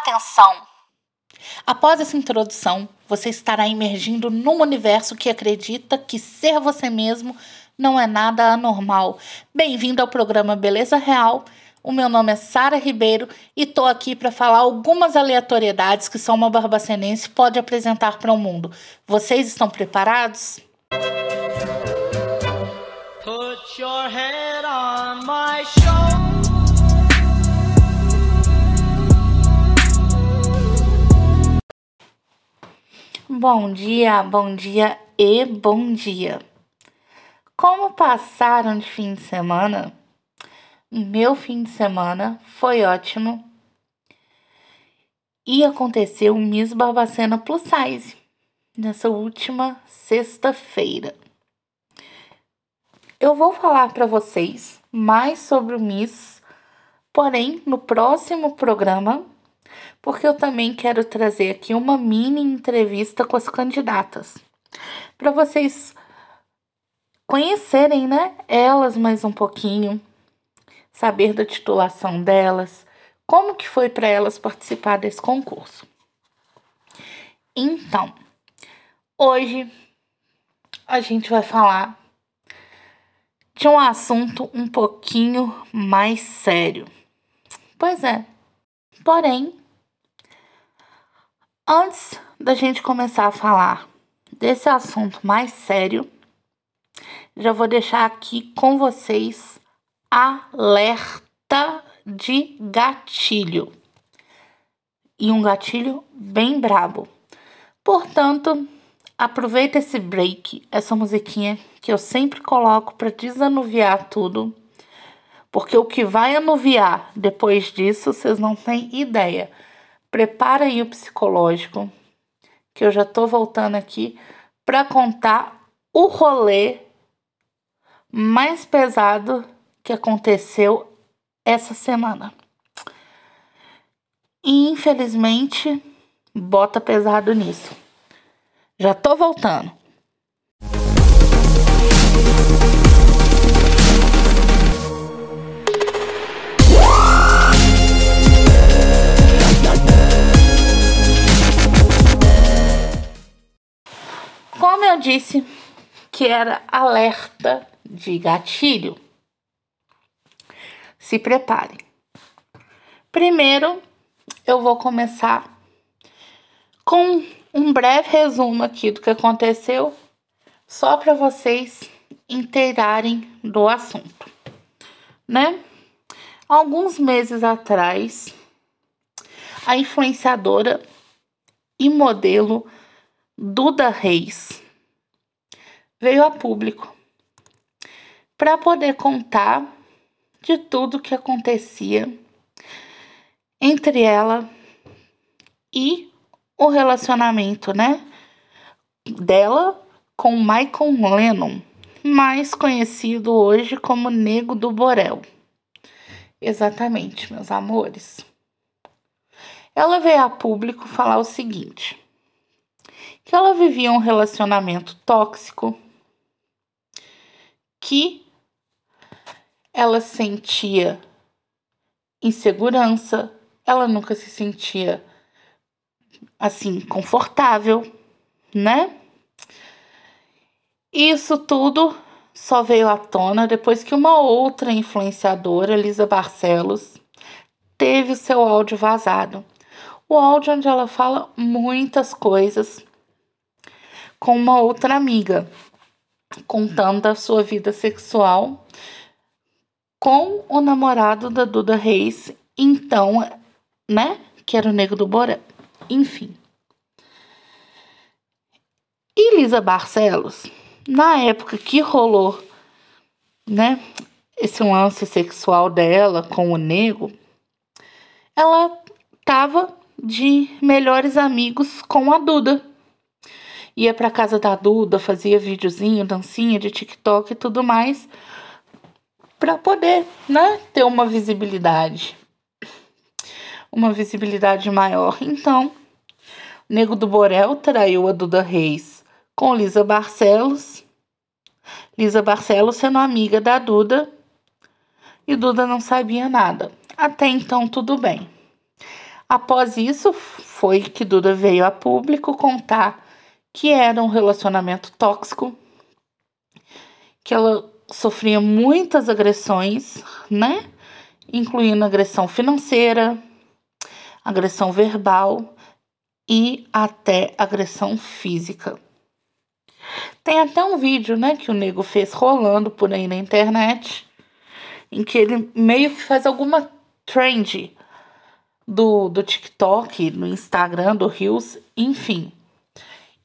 Atenção! Após essa introdução, você estará emergindo num universo que acredita que ser você mesmo não é nada anormal. Bem-vindo ao programa Beleza Real. O meu nome é Sara Ribeiro e tô aqui para falar algumas aleatoriedades que só uma barbacenense pode apresentar para o mundo. Vocês estão preparados? Put your head on my shoulder. Bom dia, bom dia e bom dia. Como passaram de fim de semana? Meu fim de semana foi ótimo. E aconteceu o Miss Barbacena Plus Size nessa última sexta-feira. Eu vou falar para vocês mais sobre o Miss, porém no próximo programa porque eu também quero trazer aqui uma mini entrevista com as candidatas, para vocês conhecerem, né, elas mais um pouquinho, saber da titulação delas, como que foi para elas participar desse concurso. Então, hoje a gente vai falar de um assunto um pouquinho mais sério. Pois é. Porém, Antes da gente começar a falar desse assunto mais sério, já vou deixar aqui com vocês alerta de gatilho. E um gatilho bem brabo. Portanto, aproveita esse break, essa musiquinha que eu sempre coloco para desanuviar tudo. Porque o que vai anuviar depois disso, vocês não têm ideia. Prepara aí o psicológico, que eu já tô voltando aqui para contar o rolê mais pesado que aconteceu essa semana. E infelizmente, bota pesado nisso. Já tô voltando. Disse que era alerta de gatilho, se preparem. Primeiro, eu vou começar com um breve resumo aqui do que aconteceu, só para vocês inteirarem do assunto, né? Alguns meses atrás, a influenciadora e modelo Duda Reis veio a público para poder contar de tudo que acontecia entre ela e o relacionamento, né, dela com Michael Lennon, mais conhecido hoje como Nego do Borel. Exatamente, meus amores. Ela veio a público falar o seguinte: que ela vivia um relacionamento tóxico, que ela sentia insegurança, ela nunca se sentia assim confortável, né? Isso tudo só veio à tona depois que uma outra influenciadora, Lisa Barcelos, teve o seu áudio vazado. O áudio onde ela fala muitas coisas com uma outra amiga, contando a sua vida sexual com o namorado da Duda Reis, então, né, que era o Nego do Borel. Enfim. E Lisa Barcelos, na época que rolou, né, esse lance sexual dela com o Nego, ela tava de melhores amigos com a Duda ia para casa da Duda, fazia videozinho, dancinha de TikTok e tudo mais, para poder, né, ter uma visibilidade, uma visibilidade maior. Então, Nego do Borel traiu a Duda Reis com Lisa Barcelos. Lisa Barcelos sendo amiga da Duda e Duda não sabia nada. Até então, tudo bem. Após isso, foi que Duda veio a público contar que era um relacionamento tóxico, que ela sofria muitas agressões, né? Incluindo agressão financeira, agressão verbal e até agressão física. Tem até um vídeo, né, que o nego fez rolando por aí na internet, em que ele meio que faz alguma trend do, do TikTok, no Instagram, do Reels, enfim.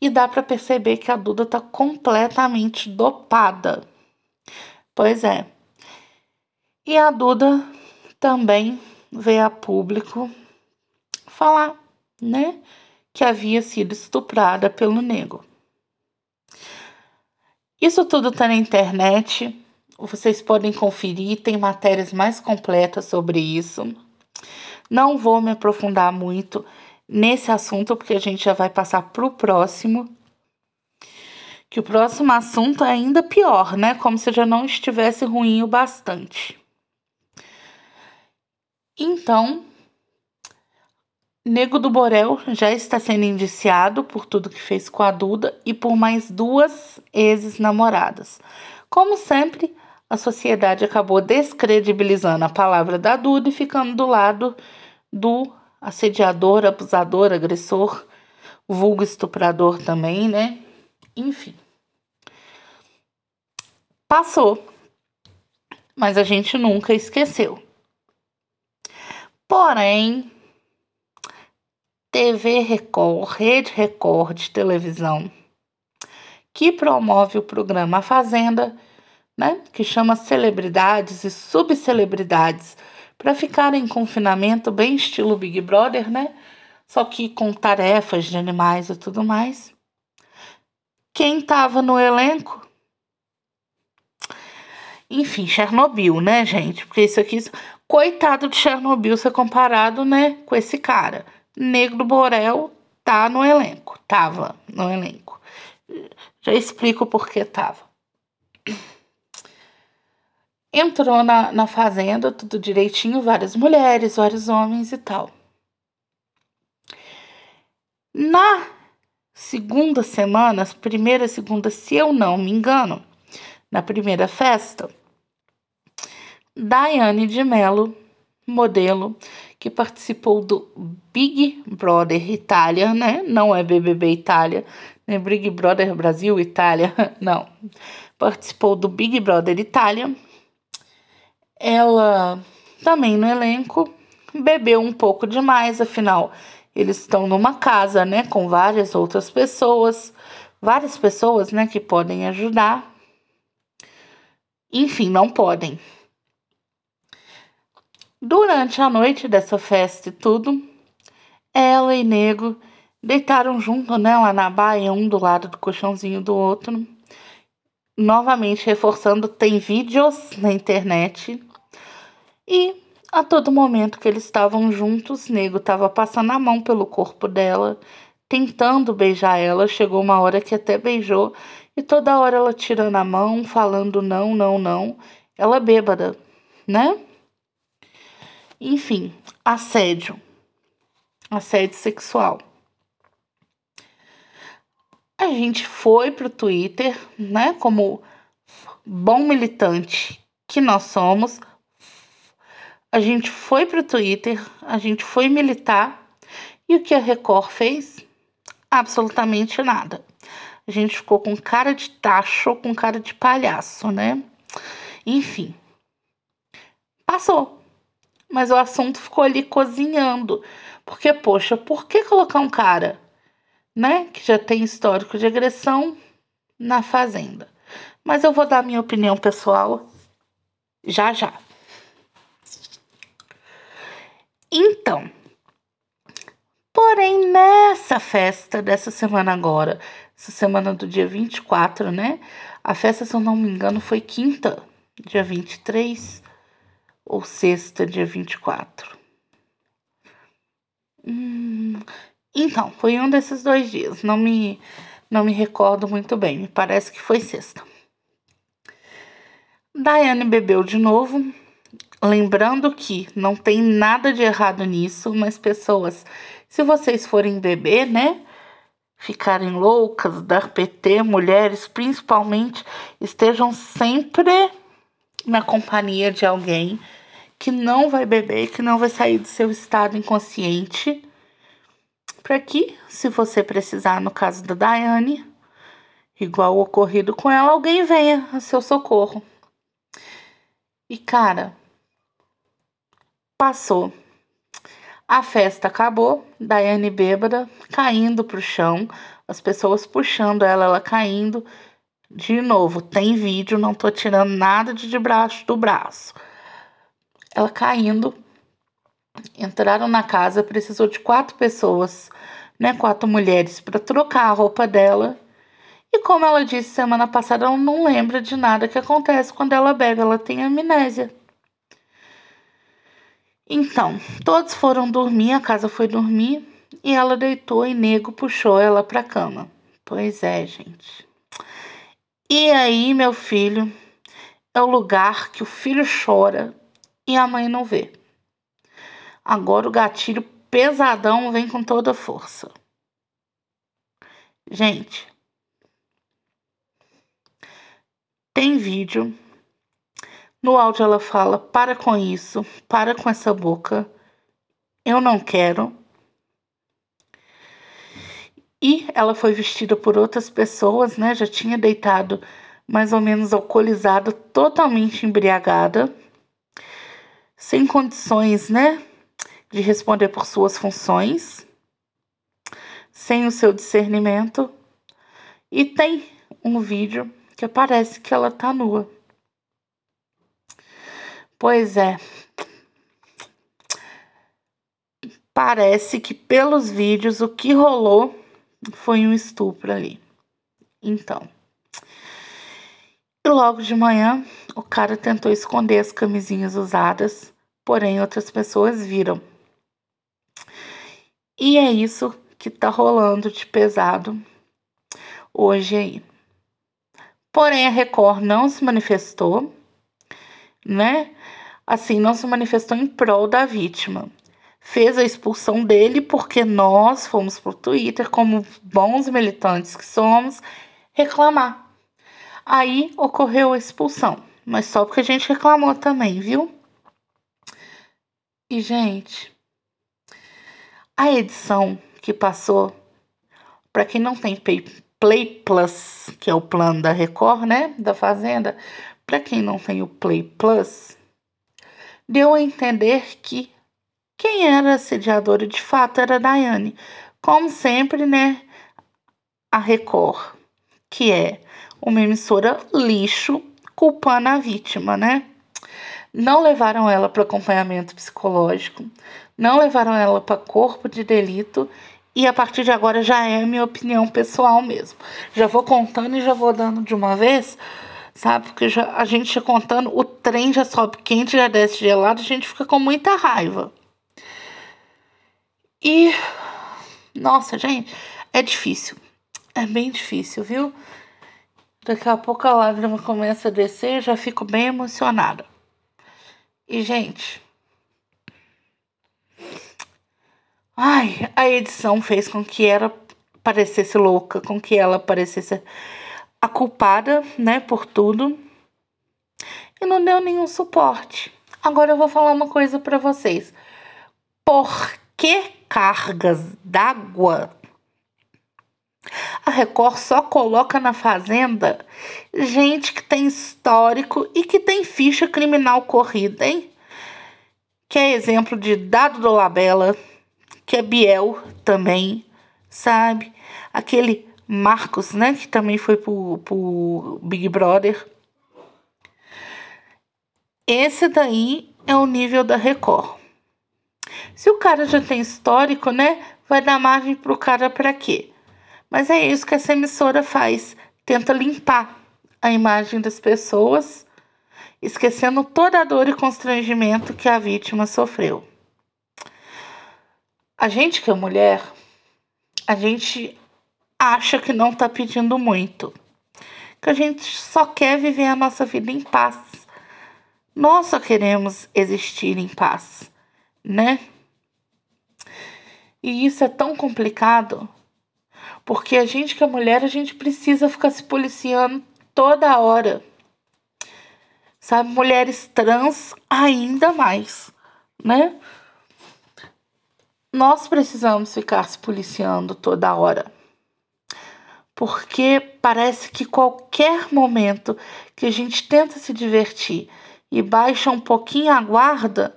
E dá para perceber que a Duda tá completamente dopada. Pois é. E a Duda também veio a público falar, né, que havia sido estuprada pelo nego. Isso tudo tá na internet. Vocês podem conferir, tem matérias mais completas sobre isso. Não vou me aprofundar muito nesse assunto, porque a gente já vai passar para o próximo. Que o próximo assunto é ainda pior, né? Como se já não estivesse ruim o bastante. Então, Nego do Borel já está sendo indiciado por tudo que fez com a Duda e por mais duas ex-namoradas. Como sempre, a sociedade acabou descredibilizando a palavra da Duda e ficando do lado do assediador, abusador, agressor, vulgo estuprador também, né? Enfim. Passou. Mas a gente nunca esqueceu. Porém, TV Record, Rede Record de televisão, que promove o programa A Fazenda, né, que chama celebridades e subcelebridades para ficar em confinamento, bem estilo Big Brother, né? Só que com tarefas de animais e tudo mais. Quem estava no elenco? Enfim, Chernobyl, né, gente? Porque isso aqui, coitado de Chernobyl ser comparado, né, com esse cara. Negro Borel tá no elenco, tava no elenco. Já explico por que tava. Entrou na, na fazenda, tudo direitinho, várias mulheres, vários homens e tal. Na segunda semana, primeira, segunda, se eu não me engano, na primeira festa, Daiane de Mello, modelo, que participou do Big Brother Itália, né? Não é BBB Itália, nem Big Brother Brasil Itália, não. Participou do Big Brother Itália ela também no elenco bebeu um pouco demais, afinal, eles estão numa casa, né, com várias outras pessoas, várias pessoas, né, que podem ajudar. Enfim, não podem. Durante a noite dessa festa e tudo, ela e Nego deitaram junto, né, lá na baia, um do lado do colchãozinho do outro. Novamente reforçando, tem vídeos na internet e a todo momento que eles estavam juntos, Nego estava passando a mão pelo corpo dela, tentando beijar ela. Chegou uma hora que até beijou, e toda hora ela tirando a mão, falando não, não, não. Ela bêbada, né? Enfim, assédio. Assédio sexual. A gente foi pro Twitter, né? Como bom militante que nós somos a gente foi para o Twitter, a gente foi militar e o que a Record fez? Absolutamente nada. A gente ficou com cara de tacho, com cara de palhaço, né? Enfim, passou. Mas o assunto ficou ali cozinhando. Porque, poxa, por que colocar um cara, né, que já tem histórico de agressão na fazenda? Mas eu vou dar minha opinião pessoal já já. Então, porém, nessa festa dessa semana agora, essa semana do dia 24, né? A festa, se eu não me engano, foi quinta, dia 23, ou sexta, dia 24. Hum, então, foi um desses dois dias. Não me, não me recordo muito bem. Me parece que foi sexta. Daiane bebeu de novo, lembrando que não tem nada de errado nisso, mas pessoas, se vocês forem beber, né? Ficarem loucas, dar PT, mulheres principalmente, estejam sempre na companhia de alguém que não vai beber, que não vai sair do seu estado inconsciente, para que, se você precisar, no caso da Daiane, igual ocorrido com ela, alguém venha a seu socorro. E cara, passou. A festa acabou, Daiane bêbada, caindo pro chão, as pessoas puxando ela, ela caindo. De novo, tem vídeo, não tô tirando nada de debaixo do braço. Ela caindo. Entraram na casa, precisou de quatro pessoas, né, quatro mulheres para trocar a roupa dela e como ela disse semana passada, ela não lembra de nada que acontece quando ela bebe, ela tem amnésia. Então, todos foram dormir, a casa foi dormir e ela deitou e nego puxou ela para cama. Pois é, gente. E aí, meu filho, é o lugar que o filho chora e a mãe não vê. Agora o gatilho pesadão vem com toda a força. Gente, Tem vídeo. No áudio ela fala: para com isso, para com essa boca, eu não quero. E ela foi vestida por outras pessoas, né? Já tinha deitado mais ou menos alcoolizada, totalmente embriagada, sem condições, né? De responder por suas funções, sem o seu discernimento. E tem um vídeo que parece que ela tá nua. Pois é. Parece que pelos vídeos o que rolou foi um estupro ali. Então. E logo de manhã, o cara tentou esconder as camisinhas usadas, porém outras pessoas viram. E é isso que tá rolando de pesado hoje aí. Porém, a Record não se manifestou, né? Assim, não se manifestou em prol da vítima. Fez a expulsão dele porque nós fomos pro Twitter, como bons militantes que somos, reclamar. Aí ocorreu a expulsão, mas só porque a gente reclamou também, viu? E, gente, a edição que passou, para quem não tem Play Plus, que é o plano da Record, né, da Fazenda, para quem não tem o Play Plus, deu a entender que quem era assediadora de fato era a Daiane. Como sempre, né, a Record, que é uma emissora lixo, culpando a vítima, né? Não levaram ela para acompanhamento psicológico, não levaram ela para corpo de delito e a partir de agora já é minha opinião pessoal mesmo. Já vou contando e já vou dando de uma vez, sabe? Porque já, a gente contando, o trem já sobe quente, já desce gelado, a gente fica com muita raiva. E. Nossa, gente, é difícil. É bem difícil, viu? Daqui a pouco a lágrima começa a descer, já fico bem emocionada. E, gente, Ai, a edição fez com que ela parecesse louca, com que ela parecesse a culpada, né, por tudo. E não deu nenhum suporte. Agora eu vou falar uma coisa para vocês. Por que cargas d'água a Record só coloca na Fazenda gente que tem histórico e que tem ficha criminal corrida, hein? Que é exemplo de Dado do Labella, que é Biel também, sabe? Aquele Marcos, né? Que também foi pro, pro Big Brother. Esse daí é o nível da Record. Se o cara já tem histórico, né? Vai dar margem pro cara para quê? Mas é isso que essa emissora faz. Tenta limpar a imagem das pessoas, esquecendo toda a dor e constrangimento que a vítima sofreu. A gente que é mulher, a gente acha que não tá pedindo muito. Que a gente só quer viver a nossa vida em paz. Nós só queremos existir em paz, né? E isso é tão complicado, porque a gente que é mulher, a gente precisa ficar se policiando toda hora. Sabe, mulheres trans ainda mais, né? Nós precisamos ficar se policiando toda hora. Porque parece que qualquer momento que a gente tenta se divertir e baixa um pouquinho a guarda,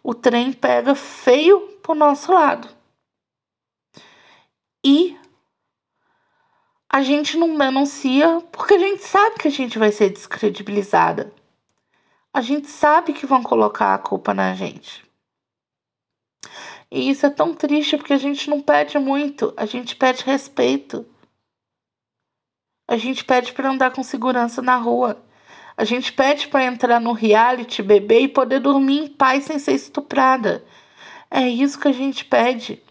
o trem pega feio pro nosso lado. E a gente não denuncia porque a gente sabe que a gente vai ser descredibilizada. A gente sabe que vão colocar a culpa na gente. E isso é tão triste porque a gente não pede muito, a gente pede respeito. A gente pede para andar com segurança na rua. A gente pede para entrar no reality, beber e poder dormir em paz sem ser estuprada. É isso que a gente pede.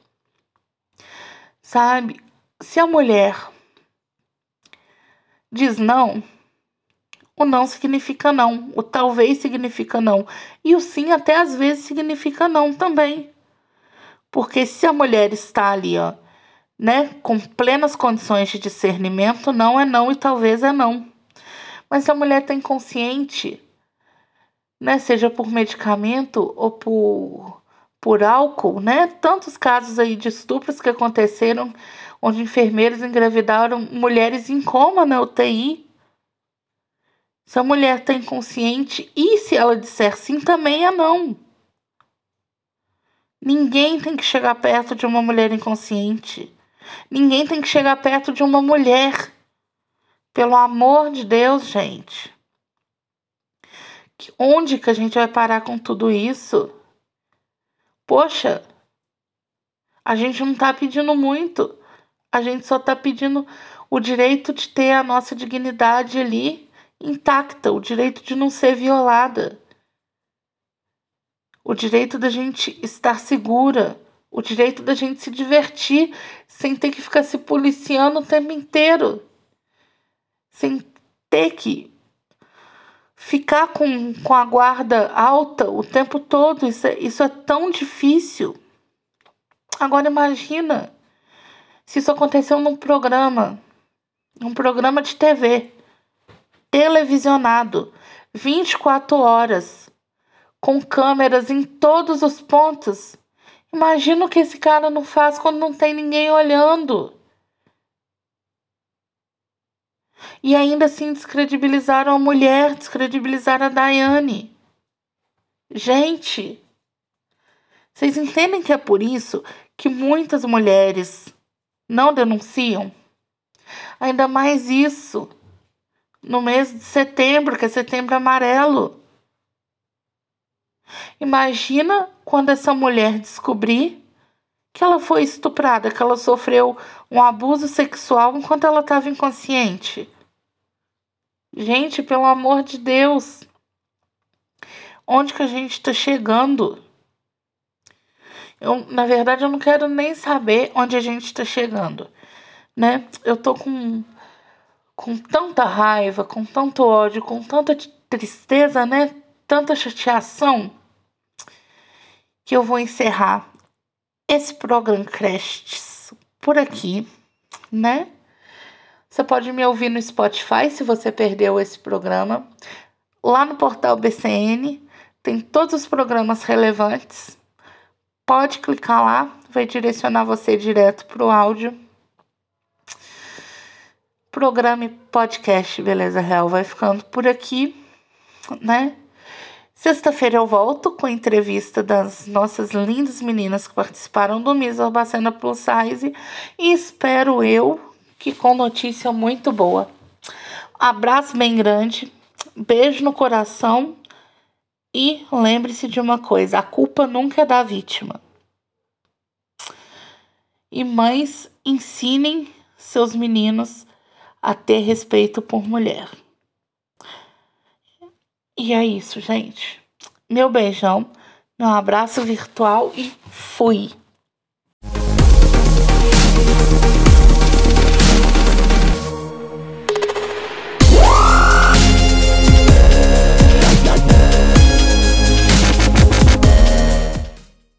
Sabe? Se a mulher diz não, o não significa não, o talvez significa não, e o sim até às vezes significa não também. Porque se a mulher está ali, ó, né, com plenas condições de discernimento, não é não e talvez é não. Mas se a mulher está inconsciente, né, seja por medicamento ou por, por álcool, né, tantos casos aí de estupros que aconteceram onde enfermeiros engravidaram mulheres em coma na UTI. Se a mulher está inconsciente e se ela disser sim, também é não. Ninguém tem que chegar perto de uma mulher inconsciente. Ninguém tem que chegar perto de uma mulher. Pelo amor de Deus, gente. Onde que a gente vai parar com tudo isso? Poxa, a gente não tá pedindo muito. A gente só está pedindo o direito de ter a nossa dignidade ali intacta, o direito de não ser violada, o direito da gente estar segura, o direito da gente se divertir sem ter que ficar se policiando o tempo inteiro, sem ter que ficar com, com a guarda alta o tempo todo. Isso é, isso é tão difícil. Agora imagina se isso aconteceu num programa, um programa de TV, televisionado, 24 horas, com câmeras em todos os pontos. Imagina o que esse cara não faz quando não tem ninguém olhando. E ainda assim descredibilizaram a mulher, descredibilizaram a Daiane. Gente, vocês entendem que é por isso que muitas mulheres não denunciam. Ainda mais isso no mês de setembro, que é setembro amarelo. Imagina quando essa mulher descobrir que ela foi estuprada, que ela sofreu um abuso sexual enquanto ela estava inconsciente. Gente, pelo amor de Deus, onde que a gente está chegando? Eu, na verdade, eu não quero nem saber onde a gente está chegando, né? Eu tô com, com tanta raiva, com tanto ódio, com tanta tristeza, né? Tanta chateação que eu vou encerrar esse programa Crests por aqui, né? Você pode me ouvir no Spotify se você perdeu esse programa. Lá no portal BCN tem todos os programas relevantes Pode clicar lá, vai direcionar você direto para o áudio. Programa podcast Beleza Real vai ficando por aqui, né? Sexta-feira eu volto com a entrevista das nossas lindas meninas que participaram do Miss Urbacena Plus Size e espero eu que com notícia muito boa. Abraço bem grande, beijo no coração e lembre-se de uma coisa: a culpa nunca é da vítima. E mães ensinem seus meninos a ter respeito por mulher. E é isso, gente. Meu beijão, meu abraço virtual e fui!